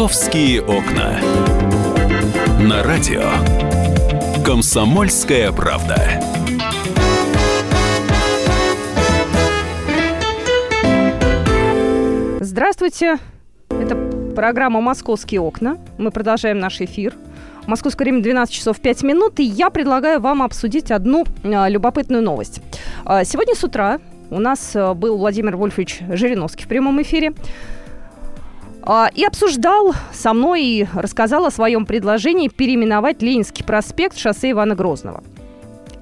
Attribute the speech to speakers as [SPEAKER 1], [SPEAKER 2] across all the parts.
[SPEAKER 1] «Московские окна». На радио «Комсомольская правда».
[SPEAKER 2] Здравствуйте. Это программа «Московские окна». Мы продолжаем наш эфир. Московское время 12 часов 5 минут, и я предлагаю вам обсудить одну э, любопытную новость. Э, сегодня с утра у нас э, был Владимир Вольфович Жириновский в прямом эфире и обсуждал со мной и рассказал о своем предложении переименовать Ленинский проспект в шоссе Ивана Грозного.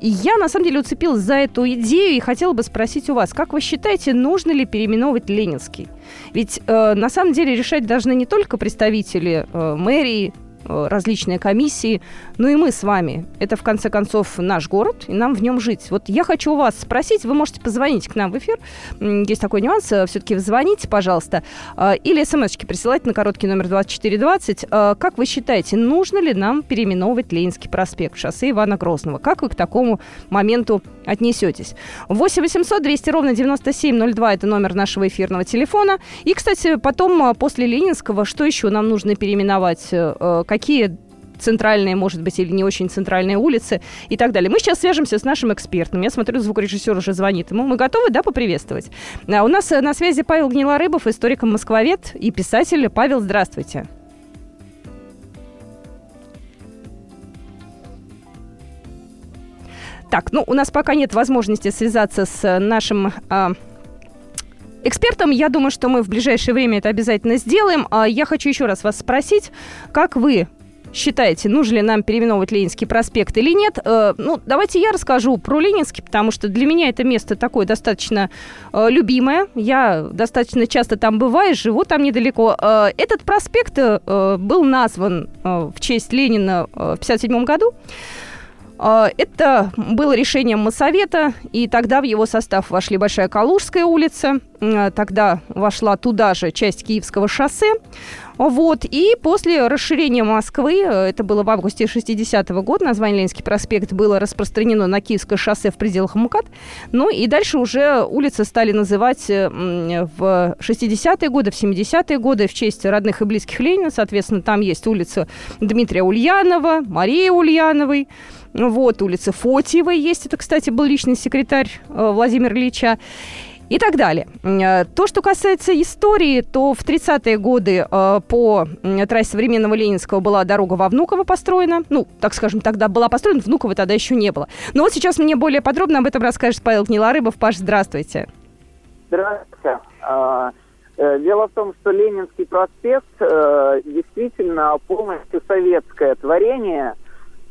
[SPEAKER 2] И я, на самом деле, уцепилась за эту идею и хотела бы спросить у вас, как вы считаете, нужно ли переименовывать Ленинский? Ведь э, на самом деле решать должны не только представители э, мэрии, различные комиссии, ну и мы с вами. Это, в конце концов, наш город, и нам в нем жить. Вот я хочу у вас спросить, вы можете позвонить к нам в эфир, есть такой нюанс, э, все-таки звоните, пожалуйста, э, или смс-очки присылайте на короткий номер 2420. Как вы считаете, нужно ли нам переименовывать Ленинский проспект, шоссе Ивана Грозного? Как вы к такому моменту отнесетесь? 8 800 200 ровно 9702 – это номер нашего эфирного телефона. И, кстати, потом, после Ленинского, что еще нам нужно переименовать? какие центральные, может быть, или не очень центральные улицы и так далее. Мы сейчас свяжемся с нашим экспертом. Я смотрю, звукорежиссер уже звонит ему. Мы готовы, да, поприветствовать? А у нас э, на связи Павел Гнилорыбов, историк-москвовед и писатель. Павел, здравствуйте. Так, ну, у нас пока нет возможности связаться с нашим а, экспертом. Я думаю, что мы в ближайшее время это обязательно сделаем. А я хочу еще раз вас спросить, как вы считаете, нужно ли нам переименовывать Ленинский проспект или нет? Э, ну, давайте я расскажу про Ленинский, потому что для меня это место такое достаточно э, любимое. Я достаточно часто там бываю, живу там недалеко. Э, этот проспект был назван в честь Ленина в 1957 году. А, это было решением Моссовета, и тогда в его состав вошли Большая Калужская улица, тогда вошла туда же часть Киевского шоссе. Вот. И после расширения Москвы, э, это было в августе 60-го года, название Ленинский проспект было распространено на Киевское шоссе в пределах МКАД. Ну и дальше уже улицы стали называть э, в 60-е годы, в 70-е годы в честь родных и близких Ленина. Соответственно, там есть улица Дмитрия Ульянова, Марии Ульяновой, вот, улица Фотиевой есть. Это, кстати, был личный секретарь э, Владимира Ильича и так далее. Э, то, что касается истории, то в 30-е годы э, по трассе современного Ленинского была дорога во Внуково построена. Ну, так скажем, тогда была построена, Внуково тогда еще не было. Но вот сейчас мне более подробно об этом расскажет Павел Гнилорыбов. Паш, здравствуйте.
[SPEAKER 3] Здравствуйте. А, дело в том, что Ленинский проспект действительно полностью советское творение –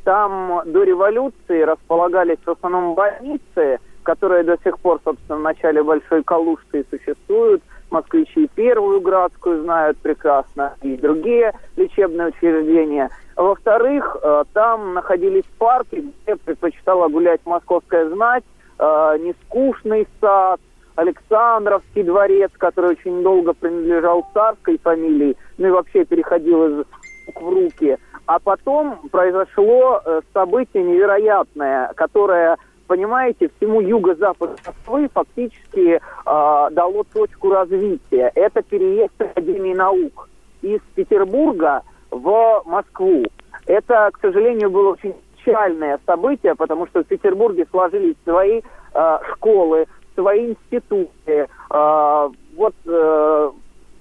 [SPEAKER 3] там до революции располагались в основном больницы, которые до сих пор, собственно, в начале Большой Калужской существуют. Москвичи Первую Градскую знают прекрасно, и другие лечебные учреждения. Во-вторых, э, там находились парки, где предпочитала гулять московская знать, э, нескучный сад, Александровский дворец, который очень долго принадлежал царской фамилии, ну и вообще переходил из рук в руки. А потом произошло э, событие невероятное, которое понимаете, всему юго-западу Москвы фактически э, дало точку развития. Это переезд Академии наук из Петербурга в Москву. Это, к сожалению, было очень печальное событие, потому что в Петербурге сложились свои э, школы, свои институты. Э, вот э,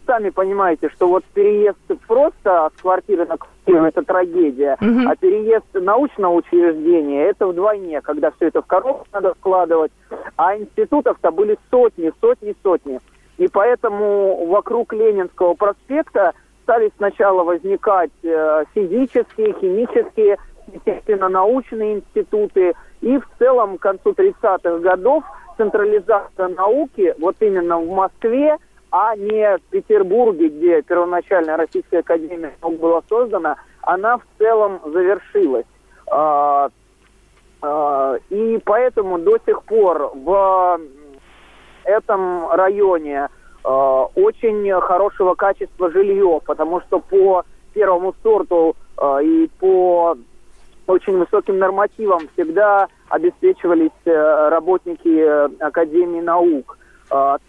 [SPEAKER 3] сами понимаете, что вот переезд просто с квартиры на квартиру это трагедия, угу. а переезд научного учреждения это вдвойне, когда все это в коробку надо складывать, а институтов-то были сотни, сотни, сотни. И поэтому вокруг Ленинского проспекта стали сначала возникать э, физические, химические, естественно, научные институты. И в целом к концу 30-х годов централизация науки вот именно в Москве а не в Петербурге, где первоначально Российская Академия наук была создана, она в целом завершилась. А, а, и поэтому до сих пор в этом районе а, очень хорошего качества жилье, потому что по первому сорту и по очень высоким нормативам всегда обеспечивались э, работники Академии наук.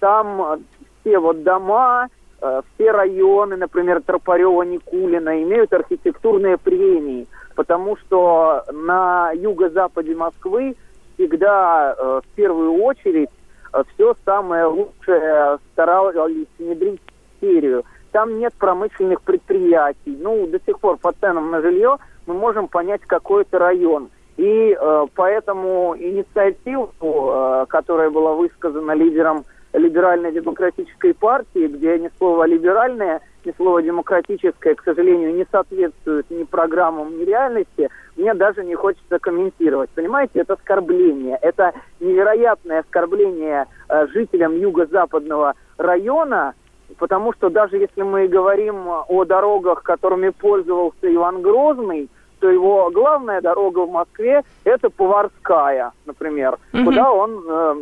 [SPEAKER 3] Там все вот дома, э, все районы, например, Тропарева, Никулина, имеют архитектурные премии, потому что на юго-западе Москвы всегда э, в первую очередь э, все самое лучшее старались внедрить в серию. Там нет промышленных предприятий. Ну, до сих пор по ценам на жилье мы можем понять, какой это район. И э, поэтому инициативу, э, которая была высказана лидером либеральной демократической партии, где ни слово либеральное, ни слово демократическое, к сожалению, не соответствует ни программам, ни реальности, мне даже не хочется комментировать. Понимаете, это оскорбление. Это невероятное оскорбление э, жителям юго-западного района, потому что даже если мы говорим о дорогах, которыми пользовался Иван Грозный, то его главная дорога в Москве это Поварская, например, угу. куда он э,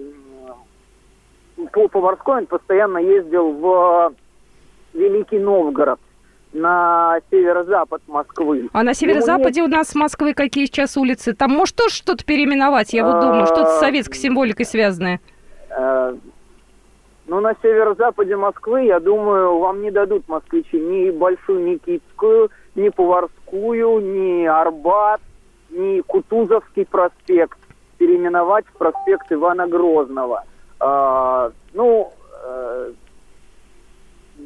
[SPEAKER 3] по Поварской он постоянно ездил в Великий Новгород на северо-запад Москвы.
[SPEAKER 2] А на северо-западе у нас с Москвы какие сейчас улицы? Там может тоже что-то переименовать? Я вот думаю, что-то с а, советской символикой связанное.
[SPEAKER 3] Э, ну, на северо-западе Москвы, я думаю, вам не дадут москвичи ни Большую Никитскую, ни Поварскую, ни Арбат, ни Кутузовский проспект переименовать в проспект Ивана Грозного. А, ну, э,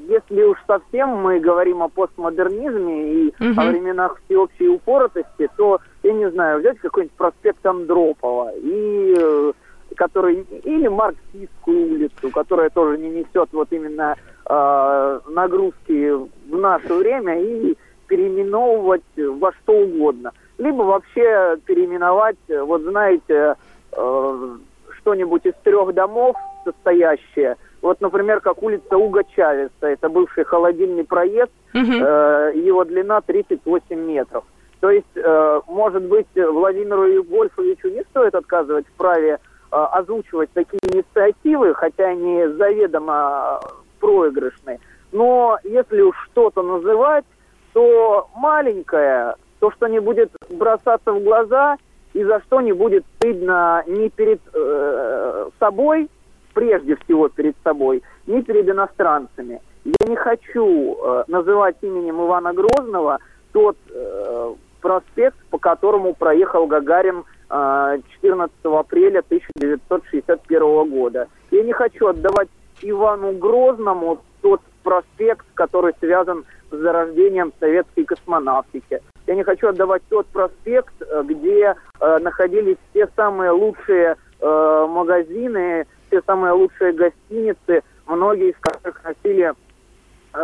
[SPEAKER 3] если уж совсем мы говорим о постмодернизме и угу. о временах всеобщей упоротости, то, я не знаю, взять какой-нибудь проспект Андропова и э, который или марксистскую улицу, которая тоже не несет вот именно э, нагрузки в наше время и переименовывать во что угодно. Либо вообще переименовать, вот знаете, э, что-нибудь из трех домов состоящее. Вот, например, как улица Уга Чавеса. Это бывший холодильный проезд. Угу. Э, его длина 38 метров. То есть, э, может быть, Владимиру Вольфовичу не стоит отказывать в праве э, озвучивать такие инициативы, хотя они заведомо проигрышные. Но если уж что-то называть, то маленькое, то, что не будет бросаться в глаза и за что не будет стыдно ни перед э, собой, прежде всего перед собой, ни перед иностранцами. Я не хочу э, называть именем Ивана Грозного тот э, проспект, по которому проехал Гагарин э, 14 апреля 1961 года. Я не хочу отдавать Ивану Грозному тот проспект, который связан с зарождением советской космонавтики. Я не хочу отдавать тот проспект, э, где э, находились все самые лучшие э, магазины, все самые лучшие гостиницы, многие из которых носили э,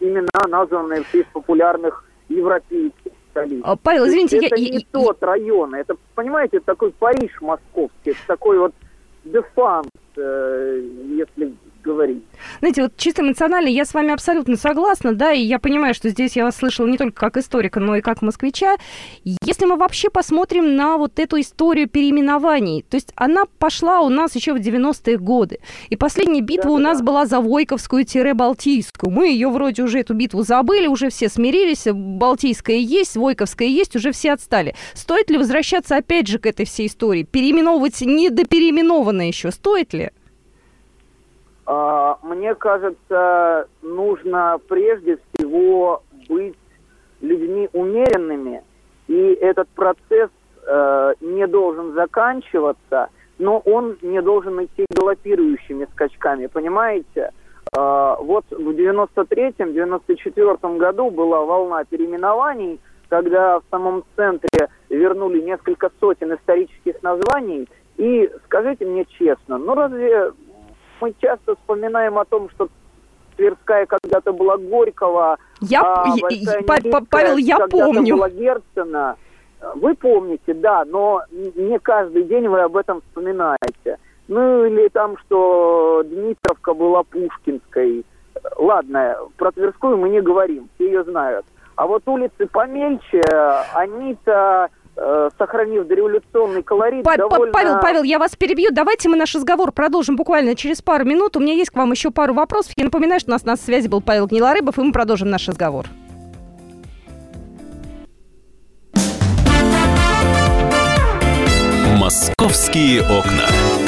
[SPEAKER 3] имена, названные в честь популярных европейских столиц. А,
[SPEAKER 2] Павел, извините,
[SPEAKER 3] это
[SPEAKER 2] я...
[SPEAKER 3] не тот район, это, понимаете, такой Париж московский, такой вот дефанс, э, если говорить.
[SPEAKER 2] Знаете, вот чисто эмоционально я с вами абсолютно согласна, да, и я понимаю, что здесь я вас слышала не только как историка, но и как москвича. Если мы вообще посмотрим на вот эту историю переименований, то есть она пошла у нас еще в 90-е годы. И последняя битва да, у нас да. была за Войковскую-Балтийскую. Мы ее вроде уже эту битву забыли, уже все смирились, Балтийская есть, Войковская есть, уже все отстали. Стоит ли возвращаться опять же к этой всей истории? Переименовывать недопереименованное еще? Стоит ли?
[SPEAKER 3] А, мне кажется, нужно прежде всего быть людьми умеренными, и этот процесс э, не должен заканчиваться, но он не должен идти галопирующими скачками, понимаете? Э, вот в 93-м, 94-м году была волна переименований, когда в самом центре вернули несколько сотен исторических названий, и скажите мне честно, ну разве мы часто вспоминаем о том, что Тверская когда-то была Горького,
[SPEAKER 2] я, а я, Павел, я помню.
[SPEAKER 3] была Герцена. Вы помните, да, но не каждый день вы об этом вспоминаете. Ну или там, что Дмитровка была Пушкинской. Ладно, про Тверскую мы не говорим, все ее знают. А вот улицы помельче, они-то сохранив дореволюционный колорит,
[SPEAKER 2] Па-
[SPEAKER 3] довольно...
[SPEAKER 2] Павел, Павел, я вас перебью. Давайте мы наш разговор продолжим буквально через пару минут. У меня есть к вам еще пару вопросов. Я напоминаю, что у нас на связи был Павел Гнилорыбов, и мы продолжим наш разговор.
[SPEAKER 1] «Московские окна».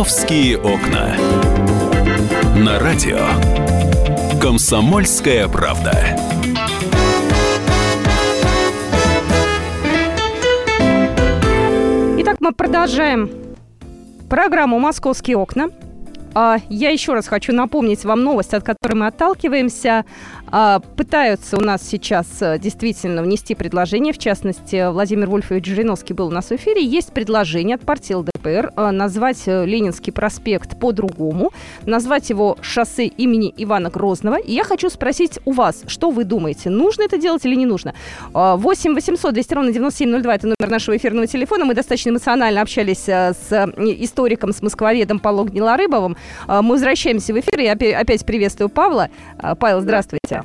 [SPEAKER 1] «Московские окна». На радио «Комсомольская правда».
[SPEAKER 2] Итак, мы продолжаем программу «Московские окна». А, я еще раз хочу напомнить вам новость, от которой мы отталкиваемся. А, пытаются у нас сейчас э, действительно внести предложение, в частности, Владимир Вольфович Жириновский был у нас в эфире. Есть предложение от партии ЛДПР э, назвать э, Ленинский проспект по-другому, назвать его шоссе имени Ивана Грозного. И я хочу спросить у вас, что вы думаете, нужно это делать или не нужно? 8 800 200 ровно 9702 – это номер нашего эфирного телефона. Мы достаточно эмоционально общались с историком, с москвоведом Павлом Гнилорыбовым. Мы возвращаемся в эфир. Я опять приветствую Павла. Павел, здравствуйте.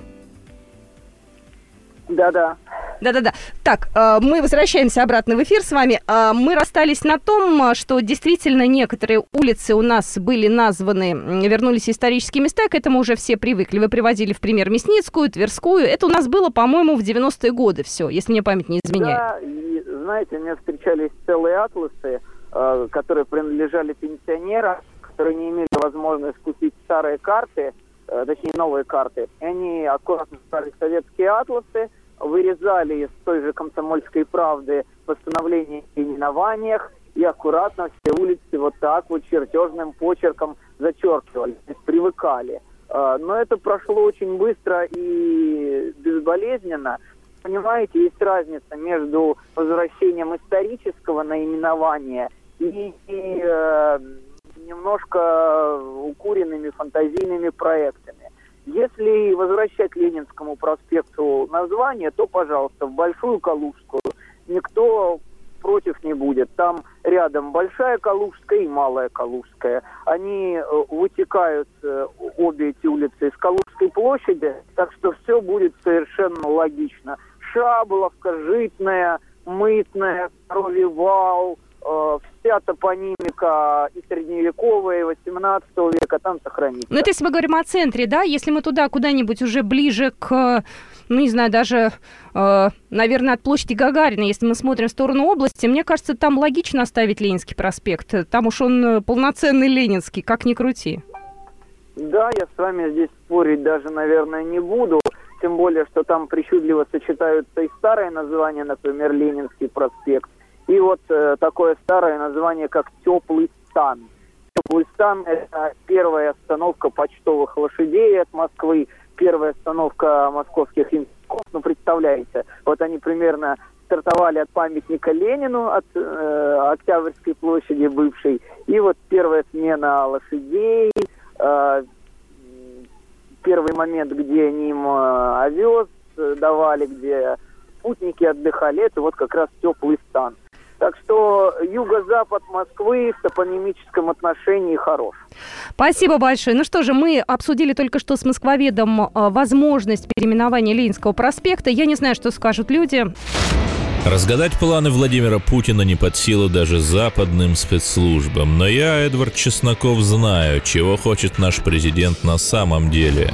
[SPEAKER 3] Да-да.
[SPEAKER 2] Да-да-да. Так, э, мы возвращаемся обратно в эфир с вами. Мы расстались на том, что действительно некоторые улицы у нас были названы, вернулись исторические места, к этому уже все привыкли. Вы приводили в пример Мясницкую, Тверскую. Это у нас было, по-моему, в 90-е годы все, если мне память не изменяет.
[SPEAKER 3] Да, и знаете, мне встречались целые атласы, которые принадлежали пенсионерам, которые не имели возможности купить старые карты, точнее новые карты. Они аккуратно стали советские атласы, вырезали из той же комсомольской правды постановление о именованиях и аккуратно все улицы вот так вот чертежным почерком зачеркивали, привыкали. А, но это прошло очень быстро и безболезненно. Понимаете, есть разница между возвращением исторического наименования и, и э, немножко укуренными фантазийными проектами. Если возвращать Ленинскому проспекту название, то, пожалуйста, в Большую Калужскую. Никто против не будет. Там рядом Большая Калужская и Малая Калужская. Они э, вытекают, э, обе эти улицы, из Калужской площади, так что все будет совершенно логично. Шаболовка, Житная, Мытная, Коровий вся топонимика и средневековая, и 18 века там сохранится.
[SPEAKER 2] Ну, это если мы говорим о центре, да? Если мы туда куда-нибудь уже ближе к, ну, не знаю, даже, э, наверное, от площади Гагарина, если мы смотрим в сторону области, мне кажется, там логично оставить Ленинский проспект. Там уж он э, полноценный ленинский, как ни крути.
[SPEAKER 3] Да, я с вами здесь спорить даже, наверное, не буду. Тем более, что там причудливо сочетаются и старые названия, например, Ленинский проспект, и вот э, такое старое название, как «Теплый стан». Теплый стан – это первая остановка почтовых лошадей от Москвы, первая остановка московских институтов. Ну, представляете, вот они примерно стартовали от памятника Ленину, от э, Октябрьской площади бывшей. И вот первая смена лошадей, э, первый момент, где им э, овес давали, где путники отдыхали, это вот как раз теплый стан. Так что юго-запад Москвы в топонимическом отношении хорош.
[SPEAKER 2] Спасибо большое. Ну что же, мы обсудили только что с москвоведом э, возможность переименования Ленинского проспекта. Я не знаю, что скажут люди.
[SPEAKER 4] Разгадать планы Владимира Путина не под силу даже западным спецслужбам. Но я, Эдвард Чесноков, знаю, чего хочет наш президент на самом деле.